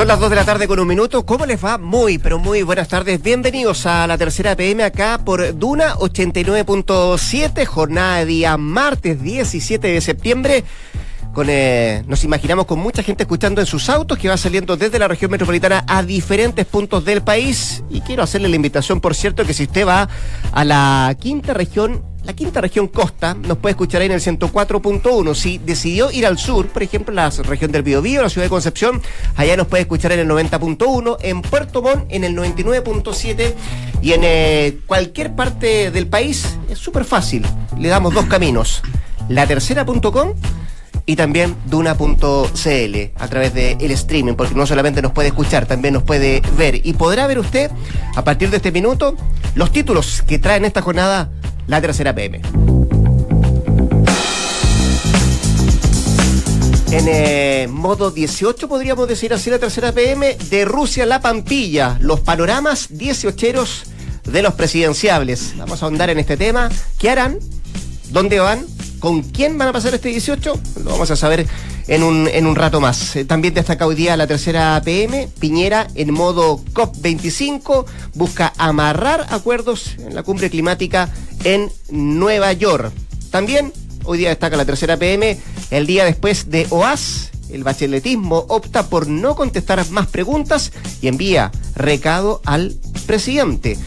Son las 2 de la tarde con un minuto. ¿Cómo les va? Muy, pero muy buenas tardes. Bienvenidos a la tercera PM acá por Duna 89.7, jornada de día martes 17 de septiembre. Con, eh, nos imaginamos con mucha gente escuchando en sus autos que va saliendo desde la región metropolitana a diferentes puntos del país. Y quiero hacerle la invitación, por cierto, que si usted va a la quinta región la quinta región costa nos puede escuchar ahí en el 104.1. Si decidió ir al sur, por ejemplo, la región del Biobío, la ciudad de Concepción, allá nos puede escuchar en el 90.1, en Puerto Montt en el 99.7 y en eh, cualquier parte del país es súper fácil. Le damos dos caminos. La tercera.com y también duna.cl a través del el streaming, porque no solamente nos puede escuchar, también nos puede ver. Y podrá ver usted, a partir de este minuto, los títulos que traen esta jornada la tercera PM. En eh, modo 18 podríamos decir así la tercera PM, de Rusia la Pampilla, los panoramas 18 de los presidenciables. Vamos a ahondar en este tema. ¿Qué harán? ¿Dónde van? ¿Con quién van a pasar este 18? Lo vamos a saber en un, en un rato más. Eh, también destaca hoy día la tercera PM. Piñera en modo COP25 busca amarrar acuerdos en la cumbre climática en Nueva York. También hoy día destaca la tercera PM, el día después de OAS. El bacheletismo opta por no contestar más preguntas y envía recado al presidente.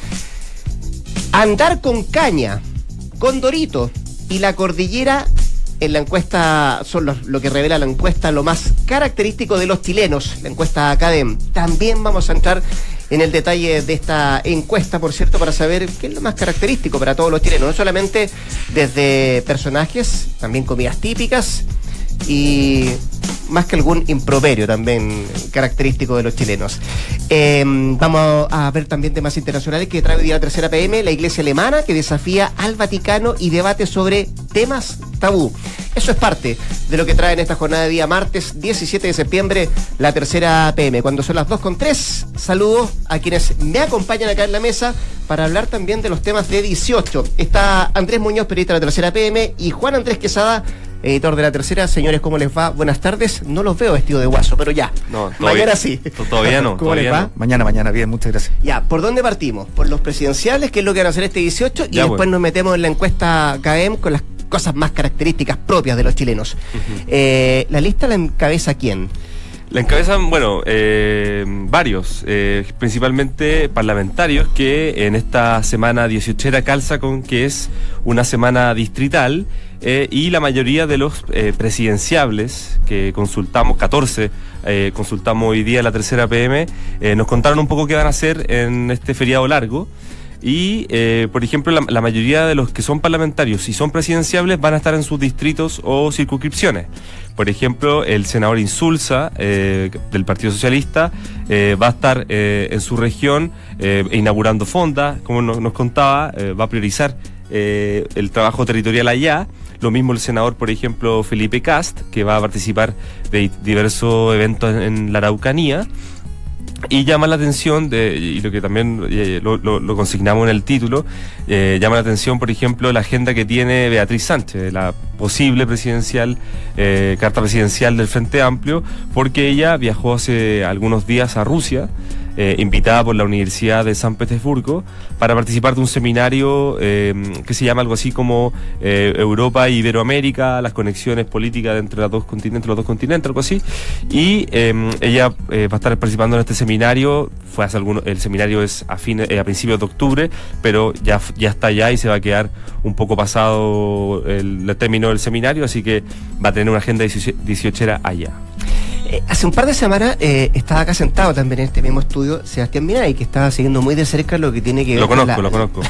Andar con caña, con Dorito y la cordillera en la encuesta son lo, que revela la encuesta lo más característico de los chilenos, la encuesta Academ. También vamos a entrar en el detalle de esta encuesta, por cierto, para saber qué es lo más característico para todos los chilenos, no solamente desde personajes, también comidas típicas y más que algún improperio también característico de los chilenos. Em, vamos a ver también temas internacionales que trae hoy día la tercera PM, la iglesia alemana que desafía al Vaticano y debate sobre temas tabú. Eso es parte de lo que trae en esta jornada de día martes 17 de septiembre la tercera PM. Cuando son las 2 con 3, saludos a quienes me acompañan acá en la mesa para hablar también de los temas de 18. Está Andrés Muñoz, periodista de la tercera PM, y Juan Andrés Quesada, editor de la tercera. Señores, ¿cómo les va? Buenas tardes. No los veo vestido de guaso, pero ya. No, mañana sí. Todavía no. ¿Cómo les va? Mañana, mañana, bien, muchas gracias. Ya, ¿por dónde partimos? Por los presidenciales, que es lo que van a hacer este 18, y después nos metemos en la encuesta CAEM con las cosas más características propias de los chilenos. Eh, ¿La lista la encabeza quién? La encabezan, bueno, eh, varios, eh, principalmente parlamentarios, que en esta semana 18 calza con que es una semana distrital y la mayoría de los presidenciables que consultamos, 14 consultamos hoy día la tercera PM, nos contaron un poco qué van a hacer en este feriado largo. Y, eh, por ejemplo, la, mayoría de los que son parlamentarios y son presidenciables van a estar en sus distritos o circunscripciones. Por ejemplo, el senador Insulza eh, del Partido Socialista eh, va a estar en su región inaugurando fondas, como nos, contaba, va a priorizar el trabajo territorial allá. Lo mismo el senador, por ejemplo, Felipe Cast, que va a participar de diversos eventos en la Araucanía. Y llama la atención, y lo que también eh, lo, consignamos en el título, eh, llama la atención, por ejemplo, la agenda que tiene Beatriz Sánchez, la posible presidencial, eh, carta presidencial del Frente Amplio, porque ella viajó hace algunos días a Rusia eh, invitada por la Universidad de San Petersburgo para participar de un seminario eh, que se llama algo así como eh, Europa e Iberoamérica, las conexiones políticas entre dos continentes, los dos continentes, algo así. Y ella va a estar participando en este seminario. Fue hace algunos, el seminario es a, fines, a principios de octubre, pero ya, ya está allá y se va a quedar un poco pasado el, el término del seminario, así que va a tener una agenda 18 allá. Eh, hace un par de semanas eh, estaba acá sentado también en este mismo estudio Sebastián Minay, que estaba siguiendo muy de cerca lo que tiene que ver Lo conozco, lo conozco.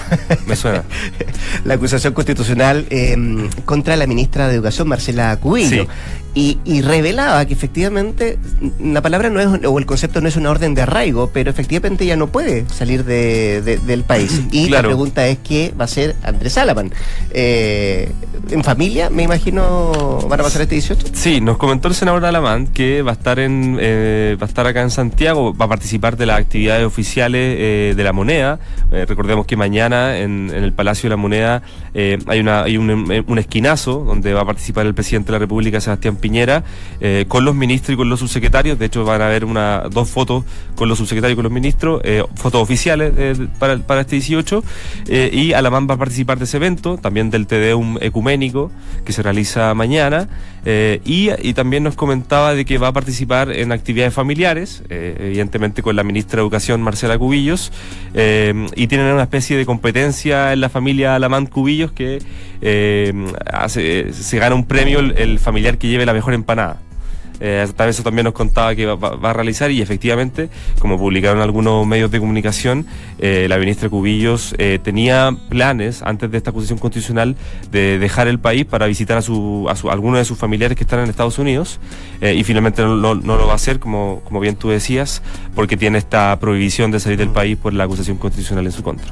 Me suena. la acusación constitucional em, contra la ministra de Educación, Marcela Cubillo. Y, revelaba que efectivamente la palabra no es, o el concepto no es una orden de arraigo, pero efectivamente ya no puede salir del país. Y la pregunta es qué va a hacer Andrés Salaman. Eh, ¿En familia, me imagino, van a pasar este 18? Sí, nos comentó el senador Alamán que va a estar en eh, va a estar acá en Santiago, va a participar de las actividades oficiales eh, de la moneda. recordemos que mañana en, el Palacio de la Moneda hay, una, hay un, un esquinazo donde va a participar el presidente de la República, Sebastián Piñera, eh, con los ministros y con los subsecretarios. De hecho, van a haber una, dos fotos con los subsecretarios y con los ministros, eh, fotos oficiales eh, para, para, este 18. y Alamán va a participar de ese evento, también del TDUM ecuménico que se realiza mañana. Y, y, también nos comentaba de que va a participar en actividades familiares, evidentemente con la ministra de Educación, Marcela Cubillos, y tienen una especie de competencia en la familia Alamán Cubillos que hace, se gana un premio el familiar que lleve la mejor empanada. Eh, tal vez eso también nos contaba que va, a realizar y efectivamente, como publicaron algunos medios de comunicación, eh, la ministra Cubillos eh, tenía planes antes de esta acusación constitucional de dejar el país para visitar a, su, a, algunos de sus familiares que están en Estados Unidos eh, y finalmente no, lo va a hacer, como, como bien tú decías, porque tiene esta prohibición de salir del mm. país por la acusación constitucional en su contra.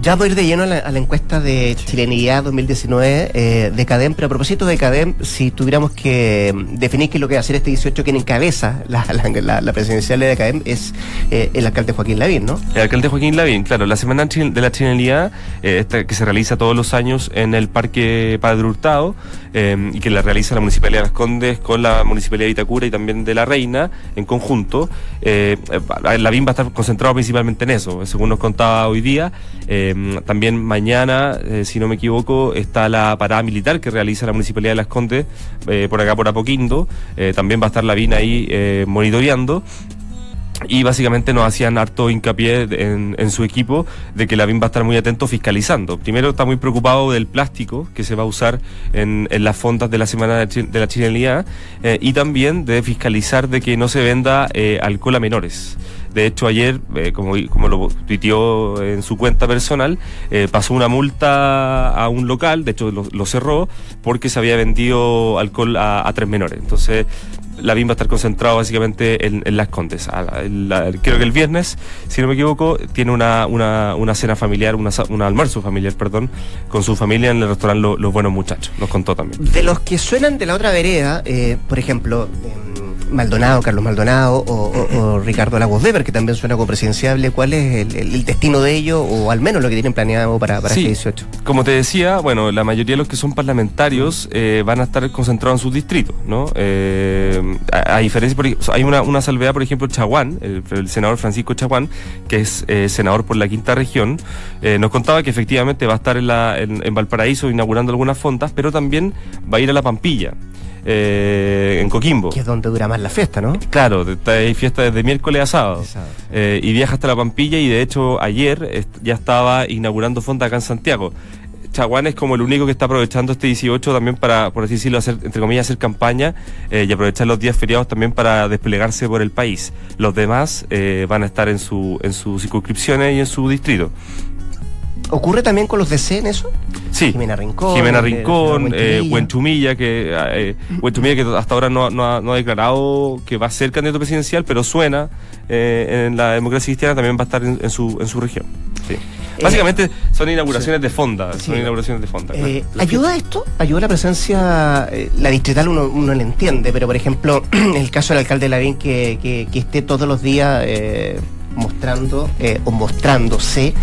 ya voy a ir de lleno a la, encuesta de chilenidad 2019 de CADEM, pero a propósito de CADEM, si tuviéramos que definir que lo que va a hacer este 18 quien encabeza la, la, presidencial de ACADEM es eh, el alcalde Joaquín Lavín, ¿no? El alcalde Joaquín Lavín, claro. La Semana de la Chilenidad, eh, que se realiza todos los años en el Parque Padre Hurtado eh, y que la realiza la Municipalidad de Las Condes con la Municipalidad de Itacura y también de La Reina en conjunto. Lavín va a estar concentrado principalmente en eso, según nos contaba hoy día. también mañana, si no me equivoco, está la parada militar que realiza la Municipalidad de Las Condes por acá por Apoquindo. Eh, también va a estar la VIN ahí eh, monitoreando y básicamente nos hacían harto hincapié en, su equipo de que la BIM va a estar muy atento fiscalizando. Primero está muy preocupado del plástico que se va a usar en, las fondas de la Semana de, la Chilenidad eh, y también de fiscalizar de que no se venda alcohol a menores. De hecho, ayer, como, como lo tuiteó en su cuenta personal, pasó una multa a un local, de hecho lo, cerró, porque se había vendido alcohol a, tres menores. Entonces, la BIM va a estar concentrado básicamente en, Las Condes. creo que el viernes, si no me equivoco, tiene una, una, una cena familiar, una, un almuerzo familiar, perdón, con su familia en el restaurante Los Buenos Muchachos. Nos contó también. De los que suenan de la otra vereda, eh, por ejemplo, Maldonado, Carlos Maldonado o, Ricardo Lagos Weber, que también suena como presidenciable, ¿cuál es el, destino de ellos o al menos lo que tienen planeado para, para este 18? Como te decía, bueno, la mayoría de los que son parlamentarios eh, van a estar concentrados en sus distritos, ¿no? Eh, a, diferencia, hay una, una salvedad, por ejemplo, Chaguán, el, senador Francisco Chaguán, que es eh, senador por la quinta región, nos contaba que efectivamente va a estar en, la, en Valparaíso inaugurando algunas fondas, pero también va a ir a la Pampilla. Eh, en Coquimbo. Que es donde dura más la fiesta, ¿no? Claro, hay fiesta desde miércoles a sábado. Eh, y viaja hasta la Pampilla y de hecho ayer ya estaba inaugurando fonda acá en Santiago. Chaguán es como el único que está aprovechando este 18 también para, por así decirlo, hacer, entre comillas, hacer campaña eh, y aprovechar los días feriados también para desplegarse por el país. Los demás van a estar en, su, en sus circunscripciones y en su distrito. ¿Ocurre también con los DC en eso? Sí. Jimena Rincón. Jimena Rincón, eh, Huenchumilla, que, eh, que hasta ahora no, no, ha, declarado que va a ser candidato presidencial, pero suena eh, en la democracia cristiana, también va a estar en, su, en su región. Sí. Eh, Básicamente son inauguraciones de fonda, son inauguraciones de fonda. ¿Ayuda esto? ¿Ayuda la presencia? la distrital uno, uno le entiende, pero por ejemplo, el caso del alcalde Lavín que, que, que esté todos los días mostrando eh, o mostrándose,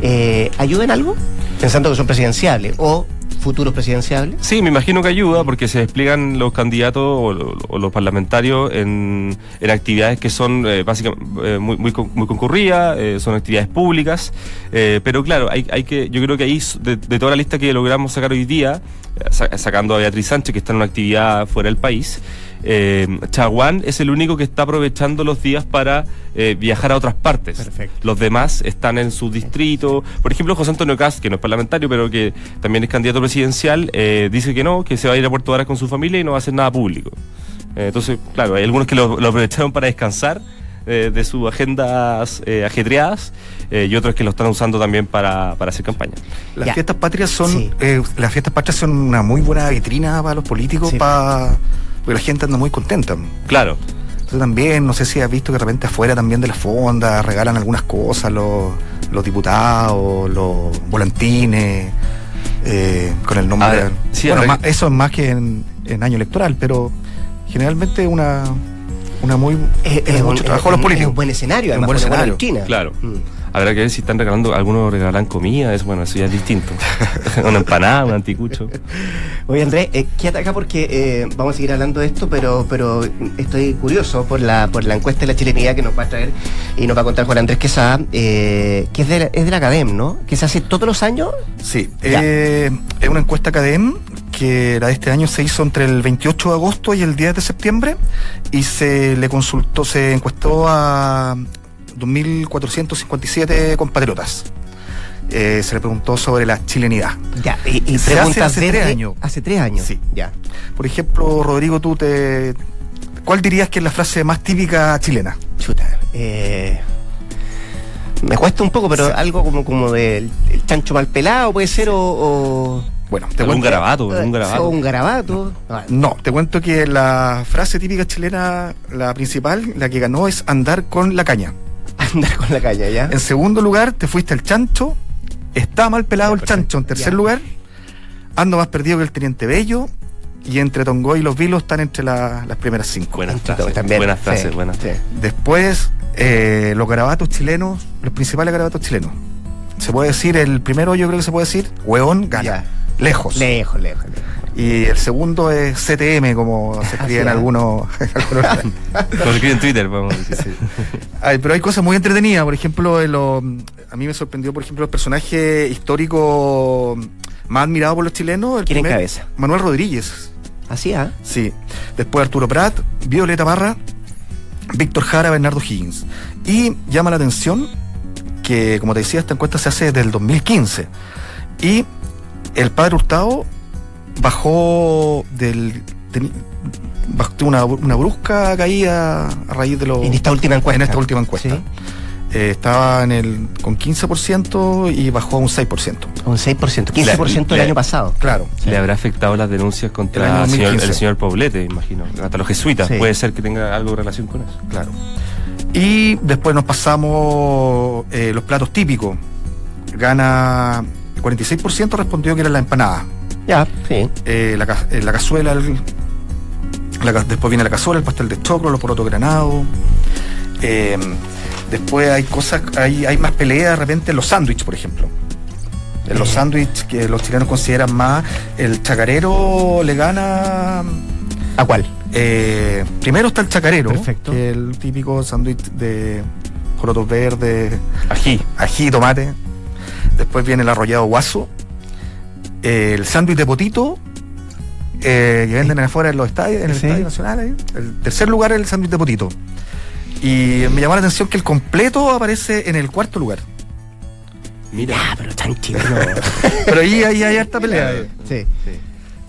eh, ¿ayuda en algo? Pensando que son presidenciales o futuros presidenciables? Sí, me imagino que ayuda porque se despliegan los candidatos o, los parlamentarios en, en, actividades que son eh, básicamente muy, muy, muy concurridas, son actividades públicas, pero claro, hay, hay que, yo creo que ahí de, toda la lista que logramos sacar hoy día, sacando a Beatriz Sánchez que está en una actividad fuera del país, eh, Chaguán es el único que está aprovechando los días para eh, viajar a otras partes. Los demás están en su distrito. Por ejemplo, José Antonio Cast, que no es parlamentario, pero que también es candidato presidencial, eh, dice que no, que se va a ir a Puerto Varas con su familia y no va a hacer nada público. Eh, entonces, claro, hay algunos que lo, aprovecharon para descansar de sus agendas ajetreadas y otros que lo están usando también para, hacer campaña. Las fiestas patrias son las fiestas patrias son una muy buena vitrina para los políticos para porque la gente anda muy contenta. Claro. Entonces también, no sé si has visto que de repente afuera también de la fonda regalan algunas cosas los, los diputados, los volantines, eh, con el nombre. Ah, sí, bueno, más- eso es más que en, en año electoral, pero generalmente una, una muy. Es, es mucho un, trabajo es los políticos. es un buen escenario, Es un además, buen buena escenario. vitrina. Claro. Mm. Habrá que ver si están regalando, algunos regalan comida, es bueno, eso ya es distinto. una empanada, un anticucho. Oye Andrés, eh, quédate acá porque eh, vamos a seguir hablando de esto, pero pero estoy curioso por la por la encuesta de la chilenidad que nos va a traer y nos va a contar Juan Andrés Quesada, eh, que es de la, es de la Academ, ¿no? Que se hace todos los años. Sí, eh, es una encuesta Academ que la de este año se hizo entre el 28 de agosto y el 10 de septiembre y se le consultó, se encuestó a 2.457 compatriotas. Eh, se le preguntó sobre la chilenidad. Ya, y, y Se hace preguntas hace tres desde- años. Hace tres años. Sí. Ya. Por ejemplo, Rodrigo, tú te... ¿Cuál dirías que es la frase más típica chilena? Chuta. Eh, me cuesta un poco, pero Sí. algo como, como del el chancho mal pelado puede ser o. o Bueno, te cuento... garabato, algún o garabato. un garabato. Ah, No, te cuento que la frase típica chilena, la principal, la que ganó es andar con la caña. Andar con la calle, ¿ya? En segundo lugar, te fuiste al chancho. Está mal pelado Ya, el chancho. En tercer Ya. lugar, ando más perdido que el teniente Bello. Y entre Tongoy y los Vilos están entre la- las primeras cinco. Buenas frases, también, buenas sí, frases, buenas. sí. Después, eh, los garabatos chilenos, los principales garabatos chilenos. Se puede decir, el primero yo creo que se puede decir, hueón gana. Ya. Lejos. Lejos, lejos, lejos. Y el segundo es CTM, como se escribe en sí, algunos. algunos- Lo escribe en Twitter, vamos a decir. Ay, pero hay cosas muy entretenidas. Por ejemplo, lo- a mí me sorprendió, por ejemplo, el personaje histórico más admirado por los chilenos. El ¿Quién primer- encabeza? Manuel Rodríguez. Así, ¿ah? Sí. Después Arturo Prat, Violeta Barra, Víctor Jara, Bernardo Higgins. Y llama la atención que, como te decía, esta encuesta se hace desde el 2015. Y el padre Hurtado bajó del. teni- bajó tuvo una, una brusca caída a raíz de los. En esta última encuesta. En esta última encuesta. Sí. Eh, estaba en el, con 15% y bajó a un 6%. Un 6%, 15% del Le- año pasado. Claro. ¿Le habrá afectado las denuncias contra el señor, 2015. el señor Poblete, imagino? Hasta los jesuitas. Sí. Puede ser que tenga algo de relación con eso. Claro. Y después nos pasamos eh, los platos típicos. Gana el 46% respondió que era la empanada. Ya, sí. Eh, la, eh, la cazuela, el- la ca- después viene la cazuela, el pastel de choclo, los porotos granados. Eh, después hay cosas, hay, hay más pelea de repente en los sándwiches, por ejemplo. En los Eh. sándwiches que los chilenos consideran más, el chacarero le gana ¿A cuál? eh, primero está el chacarero, Perfecto. que es el típico sándwich de porotos verdes, Ají. ají tomate. Después viene el arrollado guaso, eh, el sándwich de potito, eh, que venden afuera en los estadios, en el Sí. Estadio Nacional. ahí. El tercer lugar es el sándwich de potito. Y me llamó la atención que el completo aparece en el cuarto lugar. Mira. Ah, pero tan chileno. Pero ahí, ahí hay harta pelea. eh. sí.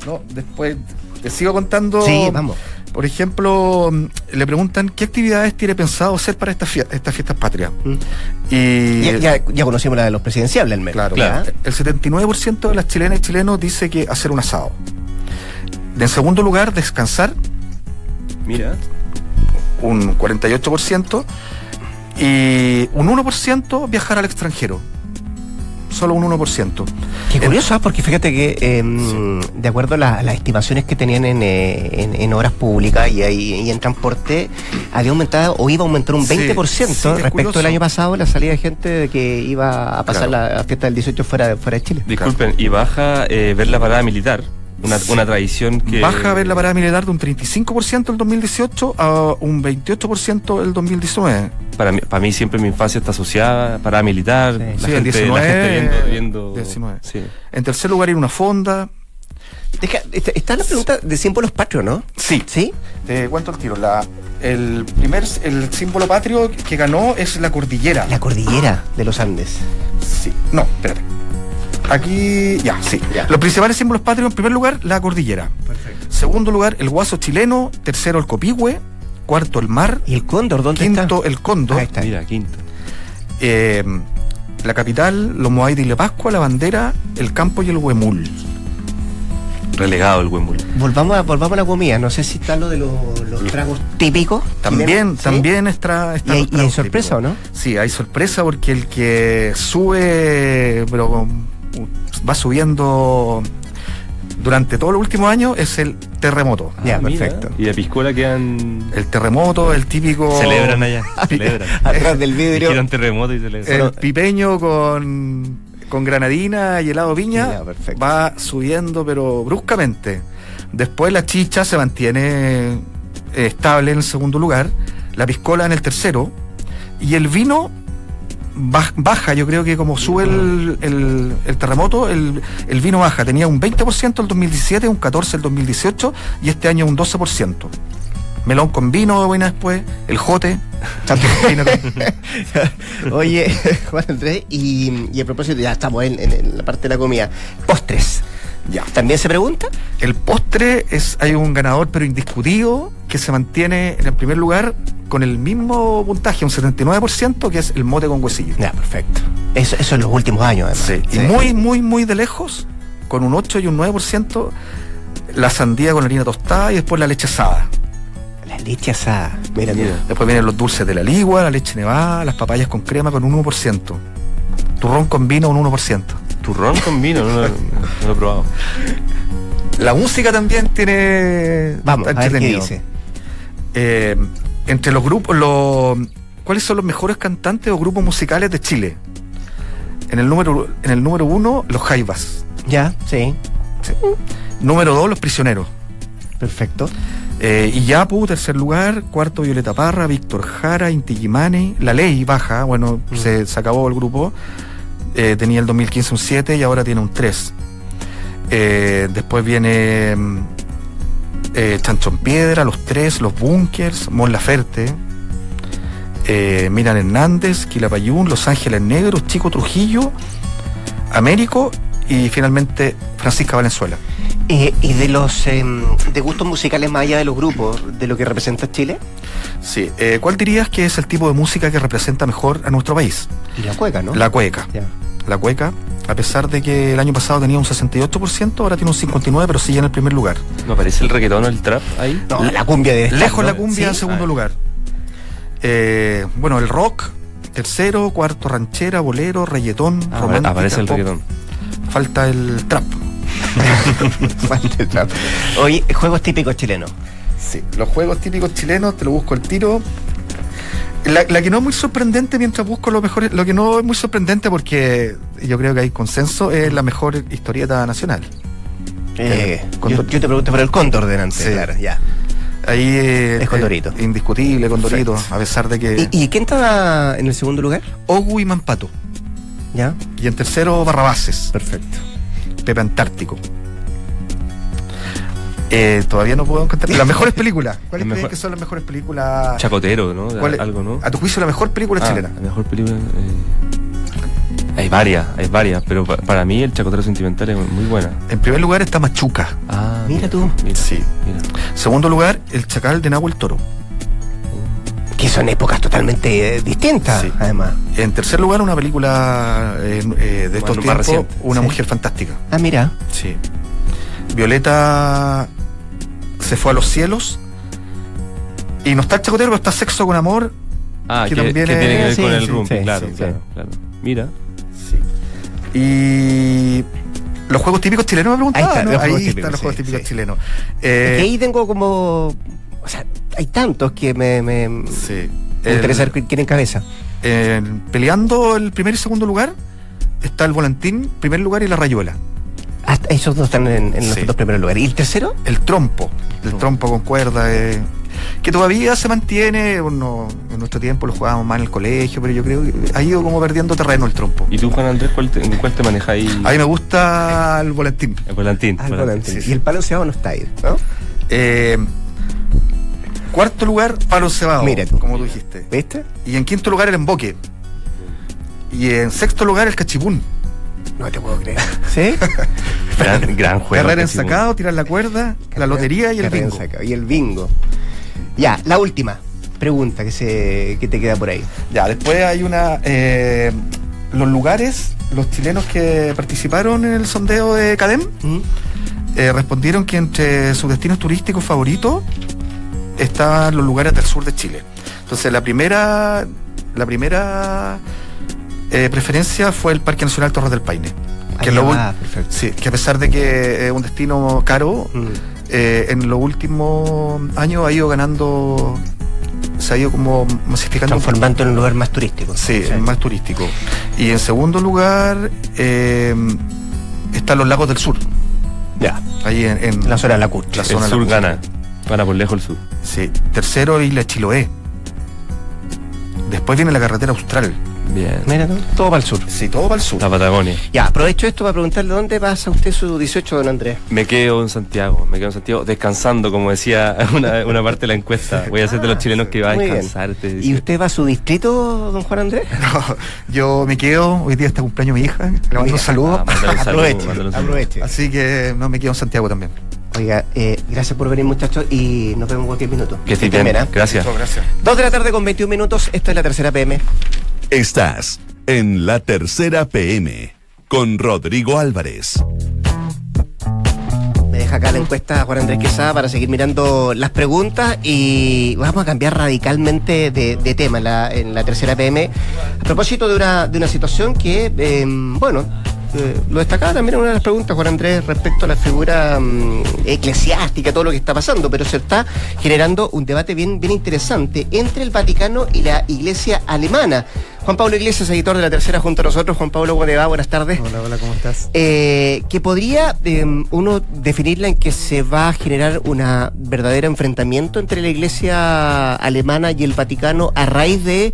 No, después te sigo contando. Sí, vamos. Por ejemplo, mm, le preguntan qué actividades tiene pensado hacer para estas fie- estas fiestas patrias. Mm. Y Ya, ya, ya conocimos la de los presidenciables, el mes. claro, Claro. el 79% de las chilenas y chilenos dice que hacer un asado. En segundo lugar, descansar, Mira. un 48%, y un 1% viajar al extranjero. Solo un 1%. Qué curioso, porque fíjate que eh, de acuerdo a la- las estimaciones que tenían en, eh, en, en obras públicas y, ahí- y en transporte, había aumentado o iba a aumentar un Sí, 20% sí, es respecto al año pasado la salida de gente que iba a pasar Claro. la fiesta del 18 fuera, fuera de Chile. Disculpen, y baja eh, ver la parada militar. Una, una tradición que. Baja a ver la parada militar de un 35% el 2018 a un 28% el 2019. Para mí, para mí siempre mi infancia está asociada, parada militar. Sí. La, Sí, gente, el 19, la gente viendo. viendo 19. Sí. En tercer lugar, ir a una fonda. Deja- está, está la pregunta de símbolos patrios, ¿no? Sí, ¿Sí? Te cuento el tiro. La, el primer el símbolo patrio que ganó es la cordillera. La cordillera de los Andes. Sí. No, espérate. Aquí, ya, sí. Ya. Los principales símbolos patrios, en primer lugar, la cordillera. Perfecto. Segundo lugar, el guaso chileno. Tercero, el copihue. Cuarto, el mar. ¿Y el cóndor dónde Quinto, está? el cóndor. Ahí está. Mira, quinta. Eh, la capital, los Moai de Ile Pascua, la bandera, el campo y el huemul. relegado el Wimbledon. Volvamos a, volvamos a la comida. No sé si está lo de los, los tragos típicos. También, también está, está ¿Y hay- y sorpresa típicos. o no? Sí, hay sorpresa porque el que sube, pero con- va subiendo durante todos los últimos años es el terremoto. Ya, Ah, mira. perfecto. Y de Piscola quedan. El terremoto, el típico. Celebran allá. Celebran. Atrás del vidrio. Dijeron terremoto y celebran. El pipeño con, con granadina y helado piña Ya, perfecto. va subiendo, pero bruscamente. Después la chicha se mantiene eh, estable en el segundo lugar, la piscola en el tercero, y el vino baja, yo creo que como sube el, el- terremoto, el, el vino baja. Tenía un 20% el 2017, un 14% el 2018, y este año un 12%. Melón con vino, buena después, el jote, Oye, Juan Andrés, y, y a propósito, ya estamos en la parte de la comida. Postres. Ya. ¿También se pregunta? El postre es, hay un ganador pero indiscutido que se mantiene en el primer lugar con el mismo puntaje, un 79%, que es el mote con huesillo. Ya, perfecto. Eso, eso en los últimos años, además. Sí. Y Sí. muy, muy, muy de lejos, con un 8 y un 9%, la sandía con harina tostada y después la leche asada. La leche asada. Mira, mira. Después vienen los dulces de la ligua, la leche nevada, las papayas con crema con un 1%. Turrón con vino un 1%. Turrón con vino, no, lo- no lo he probado. La música también tiene... Vamos, a ver qué dice. Eh, entre los grupos, los, ¿cuáles son los mejores cantantes o grupos musicales de Chile? En el número, en el número uno, los Jaivas. Ya, sí. Número dos, los Prisioneros. Perfecto. Eh, y Yapu, tercer lugar. Cuarto, Violeta Parra, Víctor Jara, Inti Gimani. La Ley baja, bueno, se, se acabó el grupo. Eh, tenía el 2015 un 7 y ahora tiene un 3. Eh, después viene mm, eh, Chanchón Piedra, Los Tres, Los Bunkers, Mon Laferte, eh, Miran Hernández, Quilapayún, Los Ángeles Negros, Chico Trujillo, Américo y finalmente Francisca Valenzuela. Eh, y de los em, de gustos musicales más allá de los grupos, de lo que representa Chile, Sí, eh, ¿cuál dirías que es el tipo de música que representa mejor a nuestro país? y la cueca, ¿no? La cueca. La cueca, a pesar de que el año pasado tenía un 68%, ahora tiene un 59%, pero sigue en el primer lugar. ¿No aparece el reggaetón o el trap ahí? No, la cumbia de Lejos la cumbia en ¿Sí? segundo Ah. lugar. Eh, bueno, el rock, tercero, cuarto ranchera, bolero, reggaetón, Ah, romántica, aparece el pop. reggaetón. Falta el trap. Falta el trap. Oye, juegos típicos chilenos. Sí, los juegos típicos chilenos, te lo busco el tiro. La, la que no es muy sorprendente mientras busco lo mejor, lo que no es muy sorprendente porque yo creo que hay consenso, es la mejor historieta nacional. Eh, Condor. yo, yo te pregunto por el cóndor delante, Sí. claro, ya. Ahí eh, Es Condorito. eh, indiscutible, Condorito, Perfecto. a pesar de que ¿Y, y quién estaba en el segundo lugar? Ogu y Mampato. Ya. Y en tercero, Barrabases, Perfecto. Pepe Antártico. Eh, todavía no puedo encontrar las mejores películas. ¿Cuáles mejor- que son las mejores películas? Chacotero, ¿no? ¿Cuál es- Algo, ¿no? A tu juicio, la mejor película Ah, chilena. La mejor película. eh, Hay varias, hay varias, pero pa- para mí el Chacotero Sentimental es muy buena. En primer lugar está Machuca. Ah, Mira tú. Mira, Sí. mira. Segundo lugar, El Chacal de Nahuel Toro. Que son épocas totalmente eh, distintas, Sí. además. En tercer lugar, una película eh, eh, de estos tiempos. Una Sí. mujer fantástica. Ah, mira. Sí. Violeta se fue a los cielos. Y no está el chacotero, pero está sexo con amor. Ah, Que que, también que tiene que ver es- con sí, el sí, rumpi, sí, claro, sí, claro, sí. claro. Mira. Y los juegos típicos chilenos me preguntaba. Ahí está, ¿no? los Ahí están los juegos sí, típicos sí. chilenos. Que Eh, ahí tengo como. O sea, hay tantos que me, me, me interesa quién encabeza. eh, peleando el primer y segundo lugar está el volantín, primer lugar y la rayuela. Hasta esos dos están en, en los Sí. dos primeros lugares. ¿Y el tercero? El trompo, el trompo con cuerda, eh, que todavía se mantiene, en nuestro tiempo lo jugábamos más en el colegio, pero yo creo que ha ido como perdiendo terreno el trompo. ¿Y tú, Juan Andrés, cuál te, en cuál te manejas ahí? A mí me gusta el volantín. El volantín. Ah, el volantín. volante. sí, sí. Y el palo cebado no está ahí, ¿no? Eh, cuarto lugar, palo cebado, Mira tú. como tú dijiste. ¿Viste? Y en quinto lugar, el emboque. Y en sexto lugar, el cachipún. No te puedo creer. ¿Sí? Gran, gran juego. Carrera Cachipún. ensacado, tirar la cuerda, la lotería y el bingo. ensacado. Y el bingo. Ya, la última pregunta que, se, que te queda por ahí. Ya, después hay una. eh, los lugares, los chilenos que participaron en el sondeo de CADEM, ¿Mm? eh, respondieron que entre sus destinos turísticos favoritos estaban los lugares del sur de Chile. Entonces la primera, la primera eh, preferencia fue el Parque Nacional Torres del Paine. Que, lo perfecto. sí, que a pesar de que es un destino caro, Mm. eh, en los últimos años ha ido ganando, se ha ido como masificando. Transformando en un lugar más turístico. Sí, más turístico. Y en segundo lugar eh, están los lagos del sur, Ya, ahí en, en la zona de la Cucha. La El zona sur lacustre. gana. Gana por lejos el sur. Sí. Tercero, Isla Chiloé. Después viene la carretera austral. Bien. Mira, tú, todo para el sur. Sí, todo para el sur. La Patagonia. Ya, aprovecho esto para preguntarle dónde pasa usted su 18, don Andrés. Me quedo en Santiago, me quedo en Santiago descansando, como decía una, una parte de la encuesta. Voy a ser de los chilenos que va a descansar. ¿Y 18. usted va a su distrito, don Juan Andrés? No, yo me quedo, hoy día está cumpleaños mi hija, le mando un saludo. Ah, un saludo, aproveche, un saludo. aproveche. Así que no me quedo en Santiago también. Oiga, eh, gracias por venir muchachos y nos vemos en cualquier minuto. Que estés bien. Primera. Gracias. gracias. Dos de la tarde con 21 minutos, esto es la tercera PM. Estás en la tercera PM con Rodrigo Álvarez. Me deja acá la encuesta Juan Andrés Quesada para seguir mirando las preguntas y vamos a cambiar radicalmente de, de tema en la, en la tercera PM. A propósito de una, de una situación que, eh, bueno, eh, lo destacaba también en una de las preguntas, Juan Andrés, respecto a la figura mm, eclesiástica, todo lo que está pasando, pero se está generando un debate bien, bien interesante entre el Vaticano y la Iglesia alemana. Juan Pablo Iglesias, editor de la tercera junto a nosotros. Juan Pablo, ¿cómo te va? Buenas tardes. Hola, hola, ¿cómo estás? Eh, que podría eh, uno definirla en que se va a generar un verdadero enfrentamiento entre la Iglesia alemana y el Vaticano a raíz de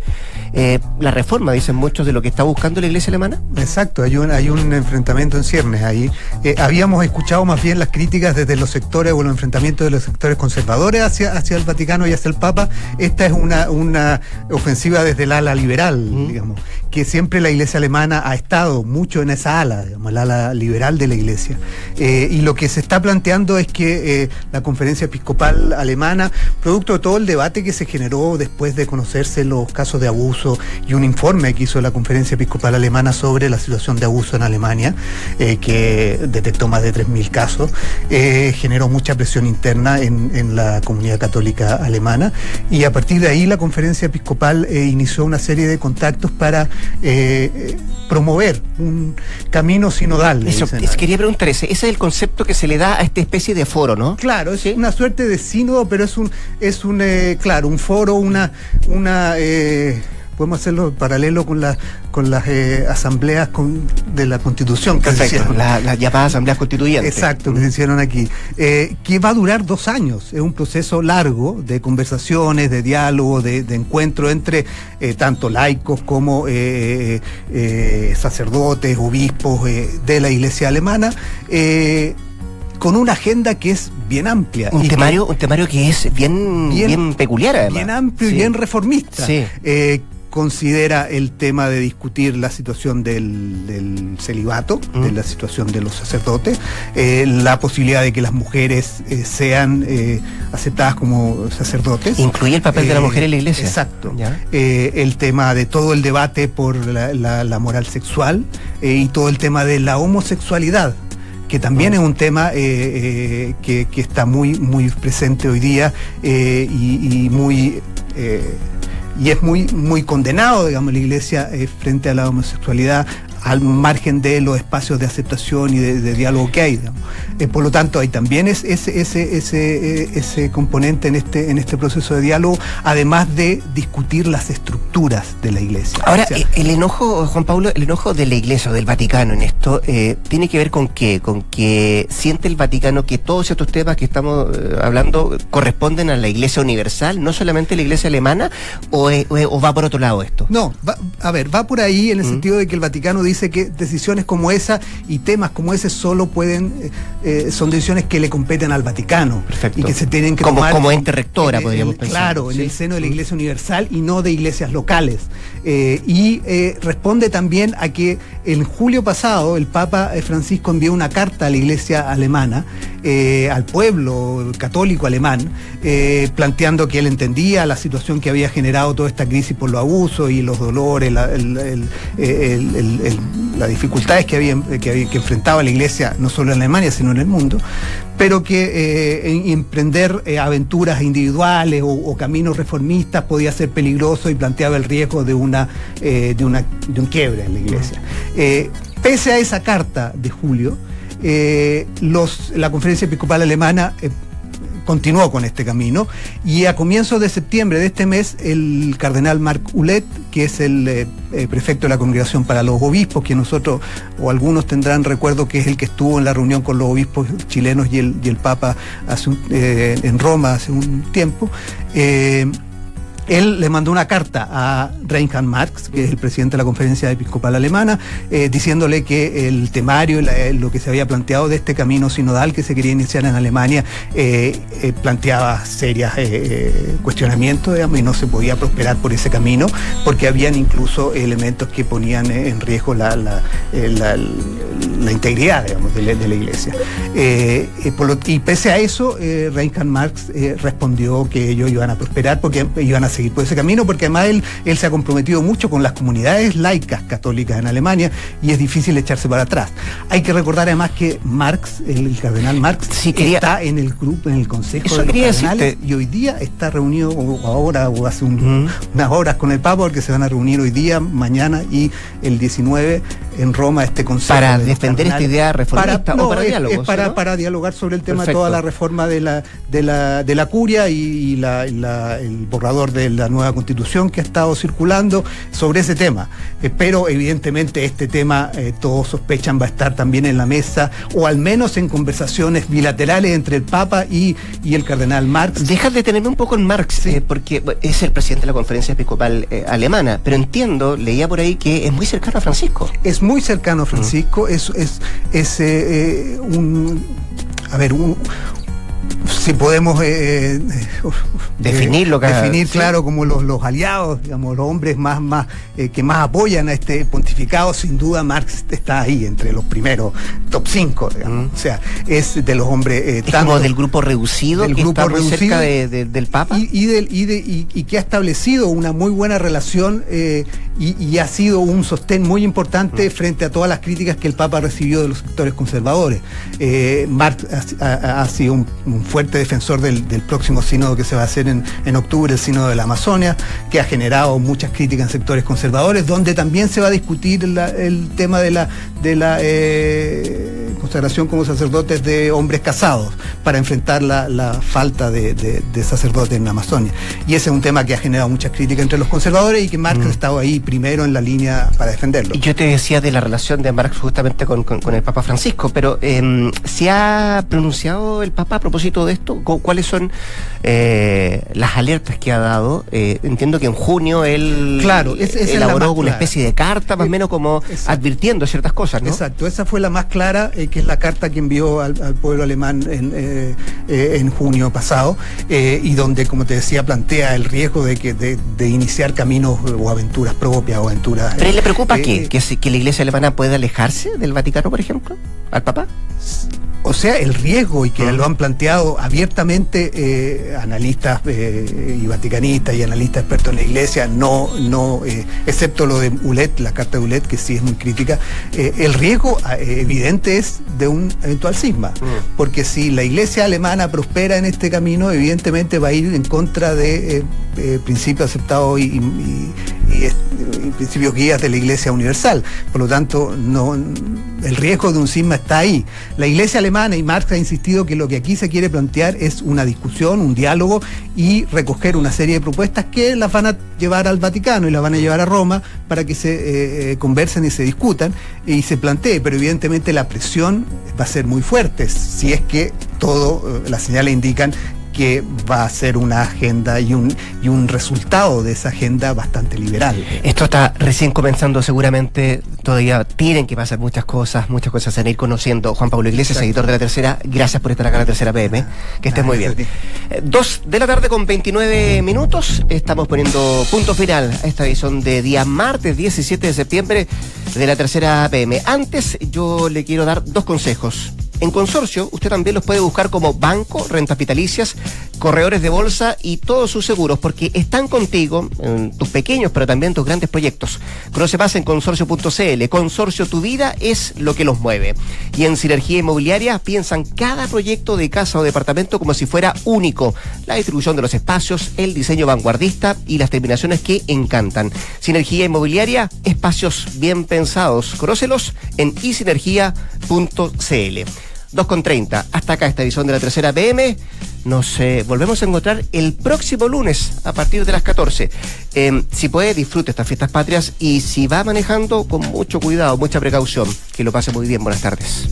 eh, la reforma, dicen muchos, de lo que está buscando la Iglesia alemana. Exacto, hay un, hay un enfrentamiento en ciernes ahí. Eh, habíamos escuchado más bien las críticas desde los sectores o los enfrentamientos de los sectores conservadores hacia, hacia el Vaticano y hacia el Papa. Esta es una, una ofensiva desde el ala liberal, digamos, que siempre la Iglesia alemana ha estado mucho en esa ala, digamos, el ala liberal de la Iglesia. Eh, y lo que se está planteando es que eh, la conferencia episcopal alemana, producto de todo el debate que se generó después de conocerse los casos de abuso y un informe que hizo la conferencia episcopal alemana sobre la situación de abuso en Alemania, eh, que detectó más de 3.000 casos, eh, generó mucha presión interna en, en la comunidad católica alemana y a partir de ahí la conferencia episcopal eh, inició una serie de contactos para eh, promover un camino sinodal. Eso, es- quería preguntar ese, ese es el concepto que se le da a esta especie de foro, ¿no? Claro, es Sí. una suerte de sínodo, pero es un, es un, eh, claro, un foro, una, una, eh, podemos hacerlo paralelo con las, con las eh, asambleas con- de la Constitución que Perfecto, la- las llamadas asambleas constituyentes. Exacto, que se hicieron aquí. Eh, que va a durar dos años. Es un proceso largo de conversaciones, de diálogo, de, de encuentro entre eh, tanto laicos como sacerdotes, obispos de la iglesia alemana. con una agenda que es bien amplia. Un y que- temario, un temario que es bien, bien, Bien- peculiar además. bien amplio Sí. y bien reformista. Sí. Eh, considera el tema de discutir la situación del, del celibato, Mm. de la situación de los sacerdotes, eh, la posibilidad de que las mujeres eh, sean eh, aceptadas como sacerdotes. Incluye el papel de la mujer en la iglesia. Exacto. El tema de todo el debate por la, la- la moral sexual y todo el tema de la homosexualidad que también es un tema eh, eh, que, que está muy muy presente hoy día eh, y, y muy y es muy muy condenado digamos la iglesia eh, frente a la homosexualidad al margen de los espacios de aceptación y de, de diálogo que hay. Eh, por lo tanto hay también es- ese ese ese eh, ese componente en este en este proceso de diálogo además de discutir las estructuras de la iglesia Ahora, O sea, eh, el enojo, Juan Pablo, el enojo de la Iglesia o del Vaticano en esto, eh, ¿tiene que ver con qué? ¿Con que siente el Vaticano que todos estos temas que estamos eh, hablando corresponden a la Iglesia universal, no solamente la Iglesia alemana, o, va por otro lado esto? No, va- a ver, va por ahí en el Mm. sentido de que el Vaticano dice que decisiones como esa y temas como ese solo pueden, eh, eh, son decisiones que le competen al Vaticano. Perfecto. Y que se tienen que Como- tomar como en- ente rectora, en- podríamos en- pensar. Claro, Sí. en el seno de la Iglesia Universal y no de iglesias locales. Eh, y eh, responde también a que en julio pasado el Papa Francisco envió una carta a la Iglesia alemana eh, al pueblo católico alemán, eh, planteando que él entendía la situación que había generado toda esta crisis por los abusos y los dolores, la, el- el- el- las dificultades que, había, que, había- que enfrentaba la iglesia, no solo en Alemania, sino en el mundo, pero que eh, en- emprender eh, aventuras individuales o, o caminos reformistas podía ser peligroso y planteaba el riesgo de una, eh, de una de un quiebre en la iglesia. Eh, pese a esa carta de julio, eh, la conferencia episcopal alemana eh, continuó con este camino y a comienzos de septiembre de este mes el cardenal Marc Ulet, que es el eh, prefecto de la Congregación para los Obispos, que nosotros o algunos tendrán recuerdo que es el que estuvo en la reunión con los obispos chilenos y el, Papa en Roma hace un tiempo, él le mandó una carta a Reinhard Marx, que es el presidente de la Conferencia Episcopal Alemana, eh, diciéndole que el temario, eh, lo que se había planteado de este camino sinodal que se quería iniciar en Alemania, eh, planteaba serios cuestionamientos, y no se podía prosperar por ese camino, porque habían incluso elementos que ponían en riesgo la, la, la- integridad, de la, Iglesia. Y pese a eso, Reinhard Marx respondió que ellos iban a prosperar porque iban a seguir por ese camino, porque además él, él se ha comprometido mucho con las comunidades laicas católicas en Alemania y es difícil echarse para atrás. Hay que recordar además que Marx, el, el cardenal Marx, Sí, quería- está en el grupo, en el Consejo Eso de los Cardenales decirte. y hoy día está reunido o ahora o hace un- unas horas con el Papa porque se van a reunir hoy día, mañana y el 19 en Roma este consejo. Para de defender esta idea reformista o para es- diálogos, es para, ¿no? para dialogar sobre el tema de toda la reforma de la, de la, de la curia y, y la- y la- el borrador de la nueva constitución que ha estado circulando sobre ese tema. Eh, pero evidentemente este tema eh, todos sospechan va a estar también en la mesa o al menos en conversaciones bilaterales entre el Papa y, y el cardenal Marx. Dejar de tenerme un poco en Marx, eh, porque es el presidente de la conferencia episcopal eh, alemana, pero entiendo, leía por ahí que es muy cercano a Francisco. es muy cercano a Francisco, es, es, es, eh, eh, un, a ver, un, si podemos eh, eh, eh, definir sí. claro como los, los aliados, digamos, los hombres más, más eh, que más apoyan a este pontificado, sin duda Marx está ahí entre los primeros top 5, digamos. Mm. O sea, es de los hombres eh, Es tanto- como del grupo reducido del que grupo está muy reducido cerca de- de- del Papa. y, y del- y de- y- y que ha establecido una muy buena relación y, ha sido un sostén muy importante Mm. frente a todas las críticas que el Papa ha recibido de los sectores conservadores. Marx ha, ha- ha sido un, un fuerte defensor del, próximo sínodo que se va a hacer en, en octubre, el sínodo de la Amazonia, que ha generado muchas críticas en sectores conservadores, donde también se va a discutir el tema de la, de la eh, consagración como sacerdotes de hombres casados para enfrentar la, la falta de, de- de sacerdotes en la Amazonia. Y ese es un tema que ha generado muchas críticas entre los conservadores y que Marx ha estado ahí primero en la línea para defenderlo. Yo te decía de la relación de Marx justamente con, con- con el Papa Francisco, pero eh, ¿se ha pronunciado el Papa a propósito de esto? ¿Cu- ¿Cuáles son eh, las alertas que ha dado? Eh, entiendo que en junio él Claro, es- es elaboró una especie de carta, más o Eh, menos como exacto. advirtiendo ciertas cosas, ¿no? Exacto, esa fue la más clara, eh, que es la carta que envió al, al pueblo alemán en, eh, eh, en junio pasado, eh, y donde, como te decía, plantea el riesgo de, que, de, de iniciar caminos o aventuras propias o aventuras... ¿Pero le preocupa qué? ¿Que, se- ¿Que la iglesia alemana pueda alejarse del Vaticano, por ejemplo? ¿Al Papa? O sea, el riesgo y que Ah. lo han planteado abiertamente eh, analistas eh, y vaticanistas y analistas expertos en la iglesia, no, no, eh, excepto lo de Ulet, la carta de Ulet, que sí es muy crítica, el riesgo eh, evidente es de un eventual cisma, porque si la iglesia alemana prospera en este camino, evidentemente va a ir en contra de principios aceptados y, y- y- y, y principios guías de la iglesia universal. Por lo tanto, no, el riesgo de un cisma está ahí. La iglesia alemana y Marx ha insistido que lo que aquí se quiere plantear es una discusión, un diálogo y recoger una serie de propuestas que las van a llevar al Vaticano y las van a llevar a Roma para que se eh, eh, conversen y se discutan y se plantee. Pero evidentemente la presión va a ser muy fuerte si es que todo, eh, las señales indican que va a ser una agenda y un, y un resultado de esa agenda bastante liberal. Esto está recién comenzando seguramente, todavía tienen que pasar muchas cosas, muchas cosas a ir conociendo. Juan Pablo Iglesias, Exacto. editor de La Tercera, gracias por estar acá en La Tercera PM, que estés muy bien. Eh, Dos de la tarde con 29 minutos, estamos poniendo punto final a esta edición de día martes 17 de septiembre de La Tercera PM. Antes yo le quiero dar dos consejos. En Consorcio, usted también los puede buscar como banco, rentas vitalicias, corredores de bolsa y todos sus seguros, porque están contigo en tus pequeños, pero también tus grandes proyectos. Conoce más en consorcio.cl. Consorcio, tu vida es lo que los mueve. Y en Sinergia Inmobiliaria piensan cada proyecto de casa o departamento como si fuera único. La distribución de los espacios, el diseño vanguardista y las terminaciones que encantan. Sinergia Inmobiliaria, espacios bien pensados. Conócelos en isinergia.cl. 2.30. Hasta acá esta edición de la tercera PM. Nos eh, volvemos a encontrar el próximo lunes a partir de las 14. Eh, si puede, disfrute estas fiestas patrias y si va manejando, con mucho cuidado, mucha precaución. Que lo pase muy bien. Buenas tardes.